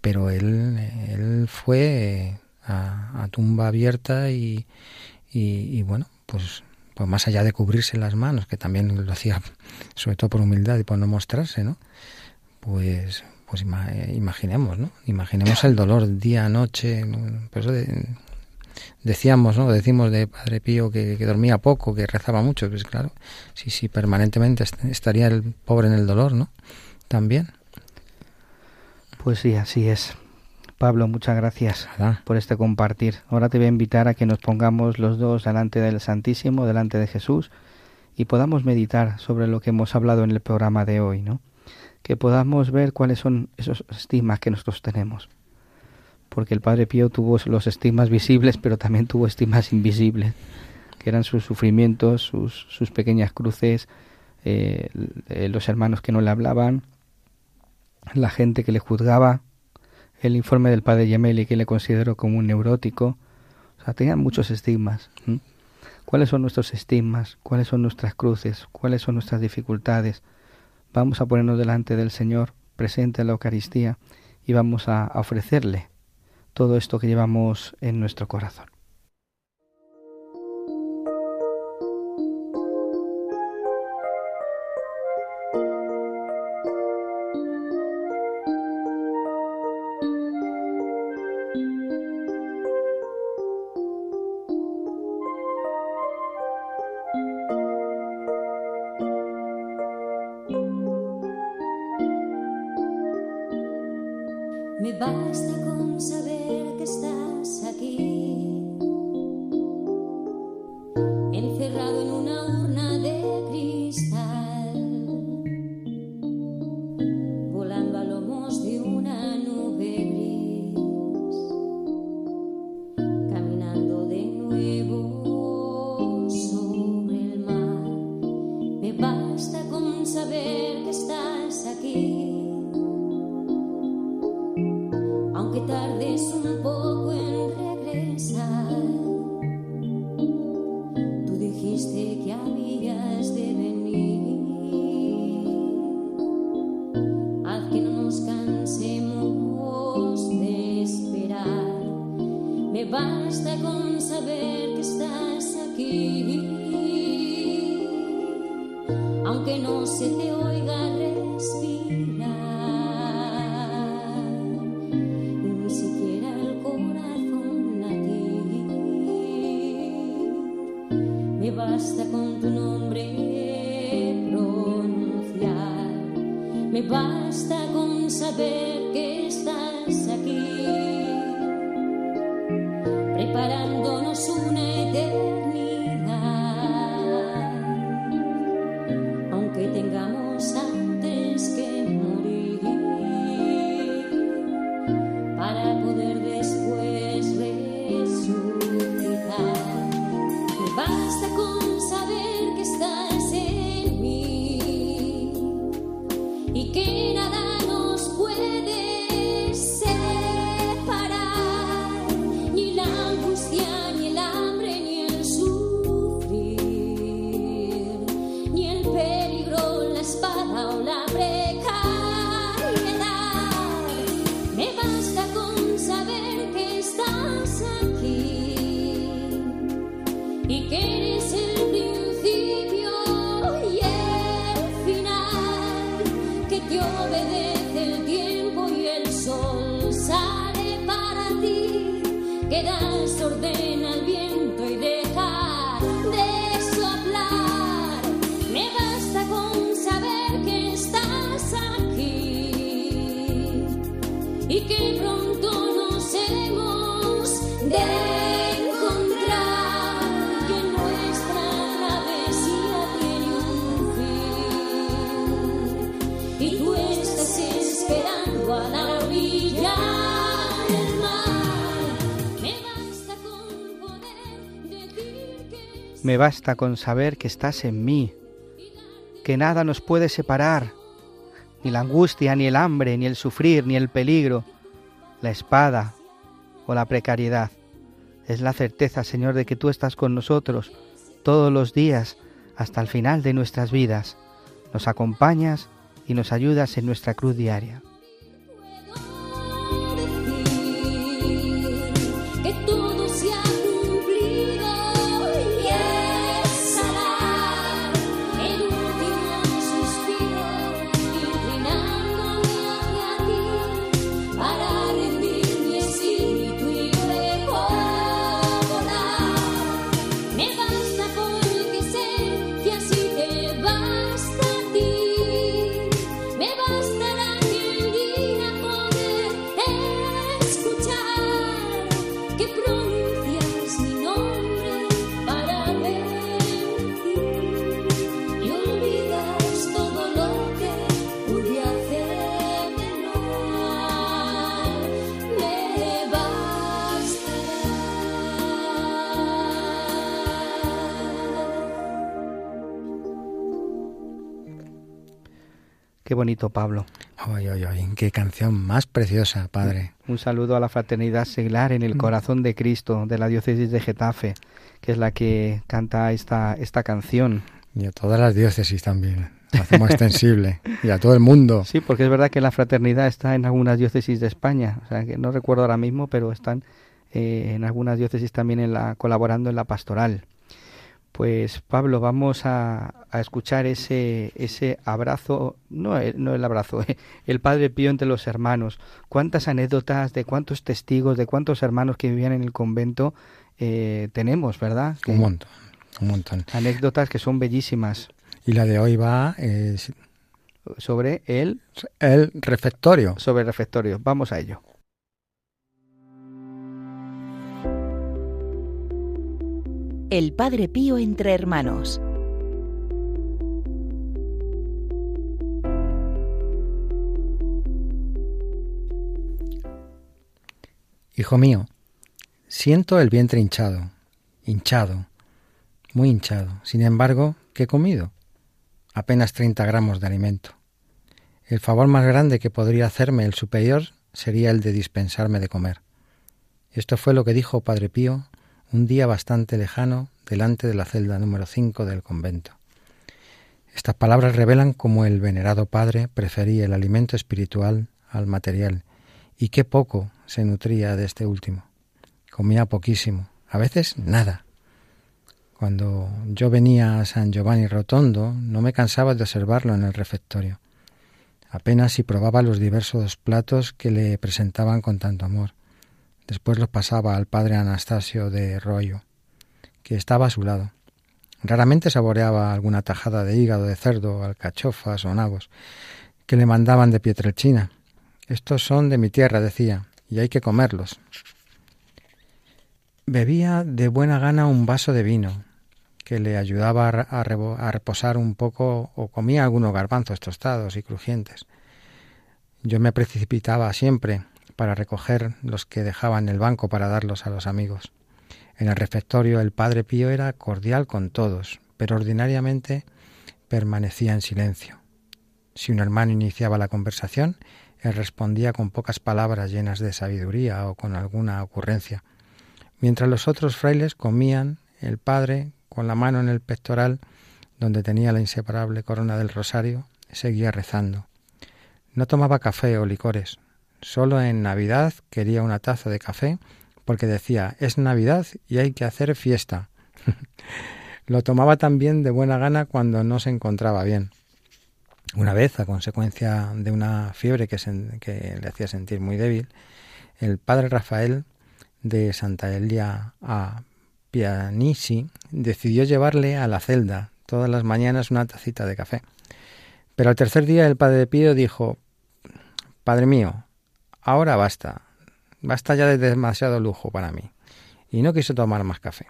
Pero él, él fue a, tumba abierta y, y, bueno, pues, pues más allá de cubrirse las manos, que también lo hacía sobre todo por humildad y por no mostrarse, ¿no? Pues, pues imaginemos, ¿no? Imaginemos el dolor día, noche, por eso de, decíamos, ¿no? Decimos de Padre Pío que, dormía poco, que rezaba mucho, pues claro, sí, sí, permanentemente estaría el pobre en el dolor, ¿no? También. Pues sí, así es. Pablo, muchas gracias por este compartir. Ahora te voy a invitar a que nos pongamos los dos delante del Santísimo, delante de Jesús, y podamos meditar sobre lo que hemos hablado en el programa de hoy, ¿no? Que podamos ver cuáles son esos estigmas que nosotros tenemos porque el Padre Pío tuvo los estigmas visibles, pero también tuvo estigmas invisibles, que eran sus sufrimientos, sus, sus pequeñas cruces, eh, eh, los hermanos que no le hablaban, la gente que le juzgaba, el informe del Padre Gemelli que le consideró como un neurótico, o sea, tenían muchos estigmas. ¿Cuáles son nuestros estigmas? ¿Cuáles son nuestras cruces? ¿Cuáles son nuestras dificultades? Vamos a ponernos delante del Señor, presente en la Eucaristía, y vamos a ofrecerle todo esto que llevamos en nuestro corazón. Basta con saber Me basta con saber que estás en mí, que nada nos puede separar, ni la angustia, ni el hambre, ni el sufrir, ni el peligro, la espada o la precariedad. Es la certeza, Señor, de que tú estás con nosotros todos los días hasta el final de nuestras vidas. Nos acompañas y nos ayudas en nuestra cruz diaria. Qué bonito, Pablo. Ay, ay, ay, qué canción más preciosa, padre. Un saludo a la fraternidad seglar en el corazón de Cristo de la diócesis de Getafe, que es la que canta esta, esta canción. Y a todas las diócesis también. Lo hacemos extensible. Y a todo el mundo. Sí, porque es verdad que la fraternidad está en algunas diócesis de España, o sea que no recuerdo ahora mismo, pero están eh, en algunas diócesis también en la, colaborando en la pastoral. Pues Pablo, vamos a, a escuchar ese, ese abrazo, no el, no el abrazo, eh, el Padre Pío entre los hermanos. Cuántas anécdotas de cuántos testigos, de cuántos hermanos que vivían en el convento eh, tenemos, ¿verdad? Que- Un montón, un montón. anécdotas que son bellísimas Y la de hoy va eh, sobre el, el refectorio. sobre el refectorio. Vamos a ello. El Padre Pío entre hermanos. Hijo mío, siento el vientre hinchado, hinchado, muy hinchado. Sin embargo, ¿qué he comido? Apenas 30 gramos de alimento. El favor más grande que podría hacerme el superior sería el de dispensarme de comer. Esto fue lo que dijo Padre Pío un día bastante lejano delante de la celda número 5 del convento. Estas palabras revelan cómo el venerado padre prefería el alimento espiritual al material y qué poco se nutría de este último. Comía poquísimo, a veces nada. Cuando yo venía a San Giovanni Rotondo, no me cansaba de observarlo en el refectorio. Apenas si probaba los diversos platos que le presentaban con tanto amor. Después los pasaba al padre Anastasio de Rollo, que estaba a su lado. Raramente saboreaba alguna tajada de hígado de cerdo, alcachofas o nabos, que le mandaban de Pietrelchina. Estos son de mi tierra, decía, y hay que comerlos. Bebía de buena gana un vaso de vino, que le ayudaba a, reposar un poco, o comía algunos garbanzos tostados y crujientes. Yo me precipitaba siempre para recoger los que dejaba en el banco para darlos a los amigos. En el refectorio el padre Pío era cordial con todos, pero ordinariamente permanecía en silencio. Si un hermano iniciaba la conversación, él respondía con pocas palabras llenas de sabiduría o con alguna ocurrencia. Mientras los otros frailes comían, el padre, con la mano en el pectoral, donde tenía la inseparable corona del rosario, seguía rezando. No tomaba café o licores. Solo en Navidad quería una taza de café porque decía, es Navidad y hay que hacer fiesta. Lo tomaba también de buena gana cuando no se encontraba bien. Una vez, a consecuencia de una fiebre que, le hacía sentir muy débil, el padre Rafael de Santa Elia a Pianisi decidió llevarle a la celda todas las mañanas una tacita de café. Pero al tercer día el padre Pío dijo, Padre mío, ahora basta, basta ya de demasiado lujo para mí. Y no quiso tomar más café.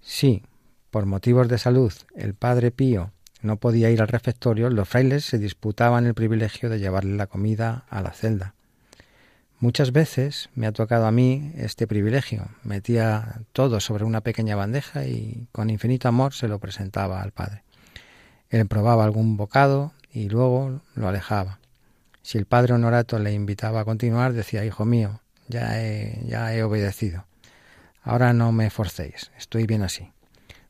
Sí, por motivos de salud, el padre Pío no podía ir al refectorio, los frailes se disputaban el privilegio de llevarle la comida a la celda. Muchas veces me ha tocado a mí este privilegio. Metía todo sobre una pequeña bandeja y con infinito amor se lo presentaba al padre. Él probaba algún bocado y luego lo alejaba. Si el padre honorato le invitaba a continuar, decía, Hijo mío, ya he, ya he obedecido. Ahora no me forcéis, estoy bien así.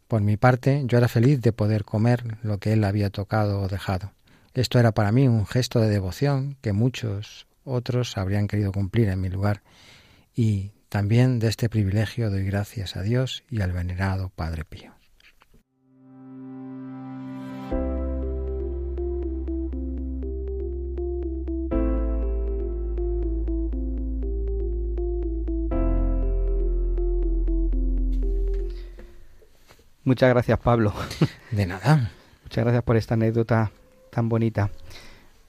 Por mi parte, yo era feliz de poder comer lo que él había tocado o dejado. Esto era para mí un gesto de devoción que muchos otros habrían querido cumplir en mi lugar, y también de este privilegio doy gracias a Dios y al venerado Padre Pío. Muchas gracias, Pablo. De nada. Muchas gracias por esta anécdota tan bonita.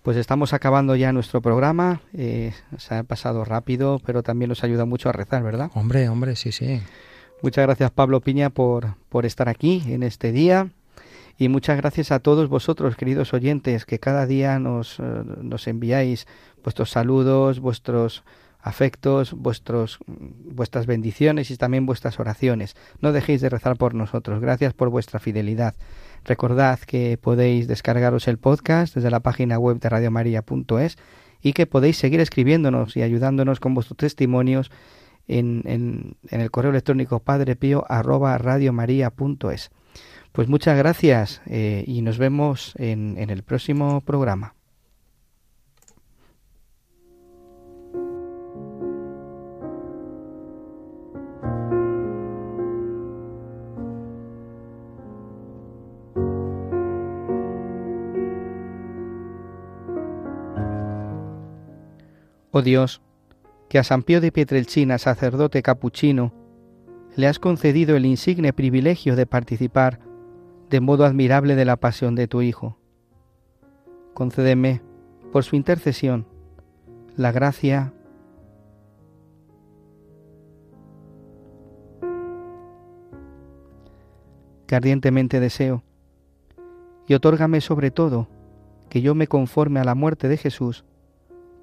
Pues estamos acabando ya nuestro programa. Eh, se ha pasado rápido, pero también nos ayuda mucho a rezar, ¿verdad? Hombre, hombre, sí, sí. Muchas gracias, Pablo Piña, por, por estar aquí en este día. Y muchas gracias a todos vosotros, queridos oyentes, que cada día nos, eh, nos enviáis vuestros saludos, vuestros afectos, vuestros, vuestras bendiciones y también vuestras oraciones. No dejéis de rezar por nosotros. Gracias por vuestra fidelidad. Recordad que podéis descargaros el podcast desde la página web de radiomaria.es y que podéis seguir escribiéndonos y ayudándonos con vuestros testimonios en, en, el correo electrónico padrepío arroba. Pues muchas gracias eh, y nos vemos en, en el próximo programa. Oh Dios, que a San Pío de Pietrelcina, sacerdote capuchino, le has concedido el insigne privilegio de participar de modo admirable de la pasión de tu Hijo. Concédeme, por su intercesión, la gracia que ardientemente deseo, y otórgame sobre todo que yo me conforme a la muerte de Jesús,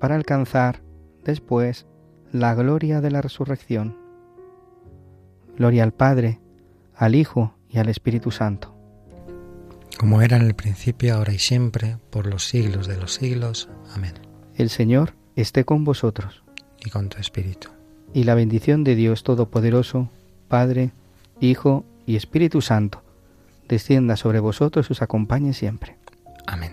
para alcanzar después la gloria de la resurrección. Gloria al Padre, al Hijo y al Espíritu Santo. Como era en el principio, ahora y siempre, por los siglos de los siglos. Amén. El Señor esté con vosotros. Y con tu Espíritu. Y la bendición de Dios Todopoderoso, Padre, Hijo y Espíritu Santo, descienda sobre vosotros y os acompañe siempre. Amén.